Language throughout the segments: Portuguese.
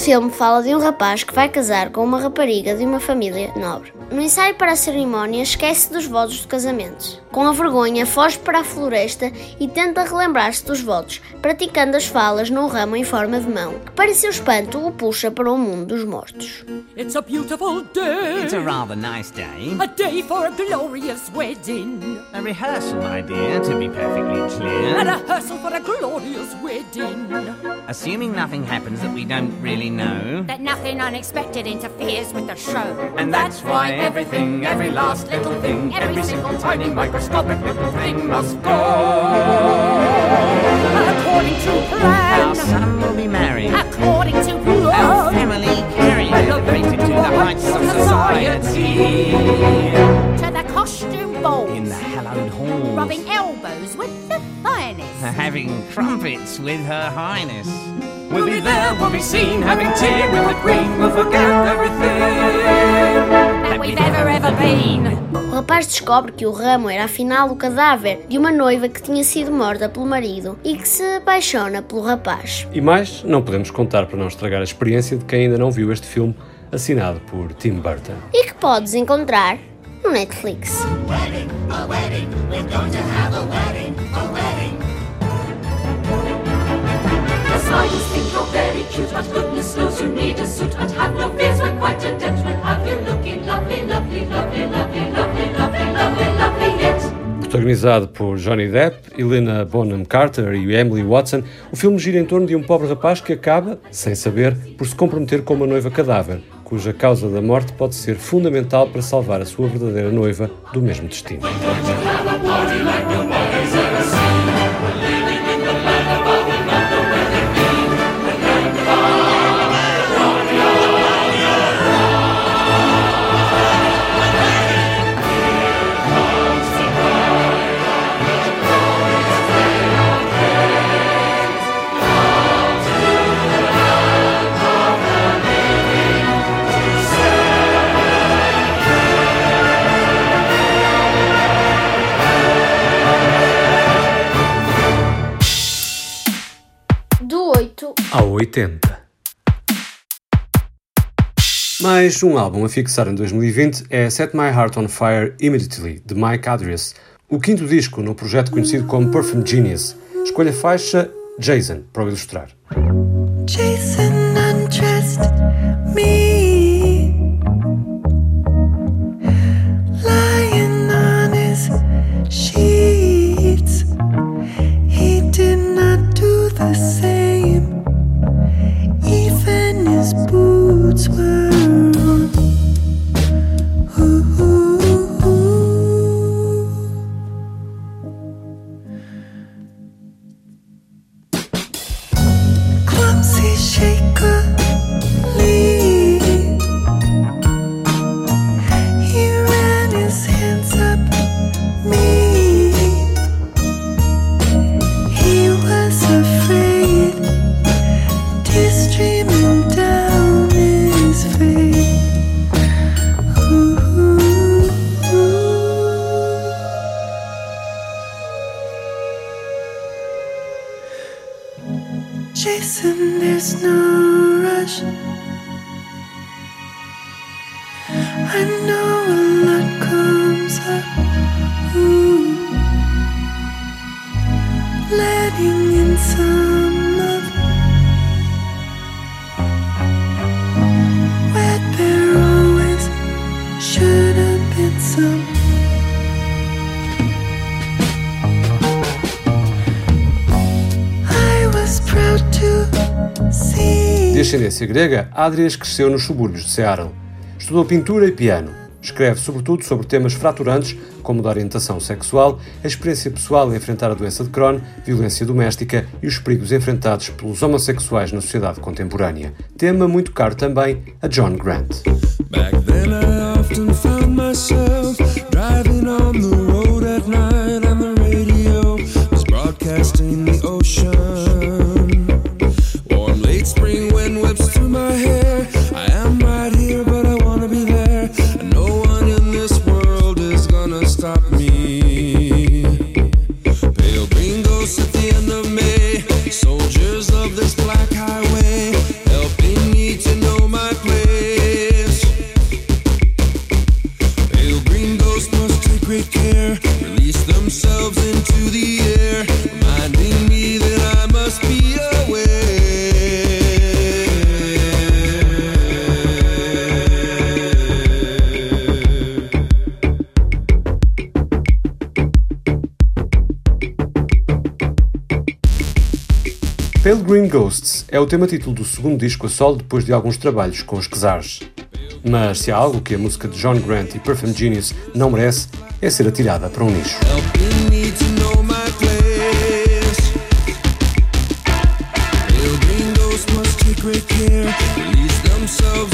Este filme fala de um rapaz que vai casar com uma rapariga de uma família nobre. No ensaio para a cerimónia, esquece dos votos de casamento. Com a vergonha, foge para a floresta e tenta relembrar-se dos votos, praticando as falas num ramo em forma de mão, que para seu espanto o puxa para o mundo dos mortos. It's a beautiful day. It's a rather nice day. A day for a glorious wedding. A rehearsal, my dear, to be perfectly clear. A rehearsal for a glorious wedding. Assuming nothing happens that we don't really know. That nothing unexpected interferes with the show. And that's why everything, every last little thing, every single tiny microscopic little thing must go. According to plan. Our son will be married. According to plan, Our family carried, elevated to the heights of society. To the costume balls. In the hallowed halls. Rubbing elbows with the finest. Having crumpets with her highness. We'll be there, we'll be seen, having tea with the queen, we'll forget everything. Rapaz descobre que o ramo era afinal o cadáver de uma noiva que tinha sido morta pelo marido e que se apaixona pelo rapaz. E mais, não podemos contar para não estragar a experiência de quem ainda não viu este filme, assinado por Tim Burton. E que podes encontrar no Netflix. Thing you're very cute, but goodness knows you need a suit. Protagonizado por Johnny Depp, Helena Bonham Carter e Emily Watson, o filme gira em torno de um pobre rapaz que acaba, sem saber, por se comprometer com uma noiva cadáver, cuja causa da morte pode ser fundamental para salvar a sua verdadeira noiva do mesmo destino. Do 8 ao 80. Mais um álbum a fixar em 2020 é Set My Heart on Fire Immediately, de Mike Adrias, o quinto disco no projeto conhecido como Perfume Genius. Escolha a faixa Jason para o ilustrar. Jason undressed me, lying on his sheets. He did not do the same, Jason, there's no rush. I know a lot comes up. Ooh. Letting in some De ascendência grega, Adrias cresceu nos subúrbios de Seattle. Estudou pintura e piano. Escreve sobretudo sobre temas fraturantes, como da orientação sexual, a experiência pessoal em enfrentar a doença de Crohn, violência doméstica e os perigos enfrentados pelos homossexuais na sociedade contemporânea. Tema muito caro também a John Grant. Pale Green Ghosts é o tema título do segundo disco a solo depois de alguns trabalhos com os Czares. Mas se há algo que a música de John Grant e Perfume Genius não merece, é ser atirada para um nicho.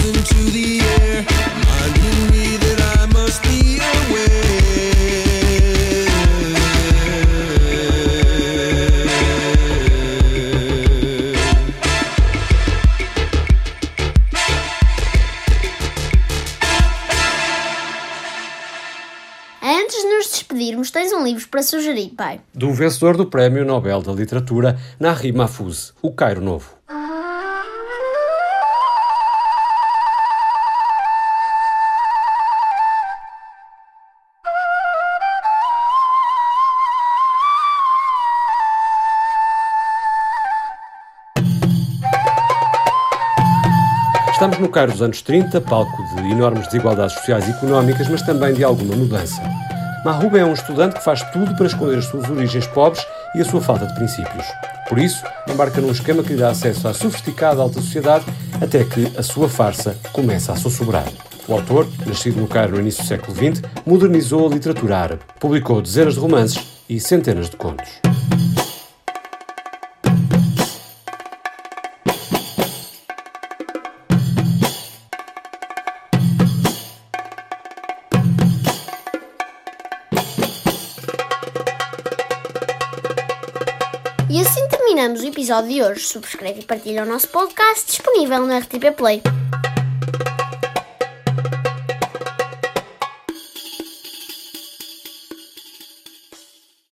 into the air, me that I must be aware. Nos tens um livro para sugerir, pai. Do vencedor do Prémio Nobel da Literatura, Nahri Mahfouz, O Cairo Novo. Estamos no Cairo dos anos 30, palco de enormes desigualdades sociais e económicas, mas também de alguma mudança. Mahrouba é um estudante que faz tudo para esconder as suas origens pobres e a sua falta de princípios. Por isso, embarca num esquema que lhe dá acesso à sofisticada alta sociedade até que a sua farsa começa a sussurrar. O autor, nascido no Cairo no início do século XX, modernizou a literatura árabe, publicou dezenas de romances e centenas de contos. E assim terminamos o episódio de hoje. Subscreve e partilha o nosso podcast disponível no RTP Play.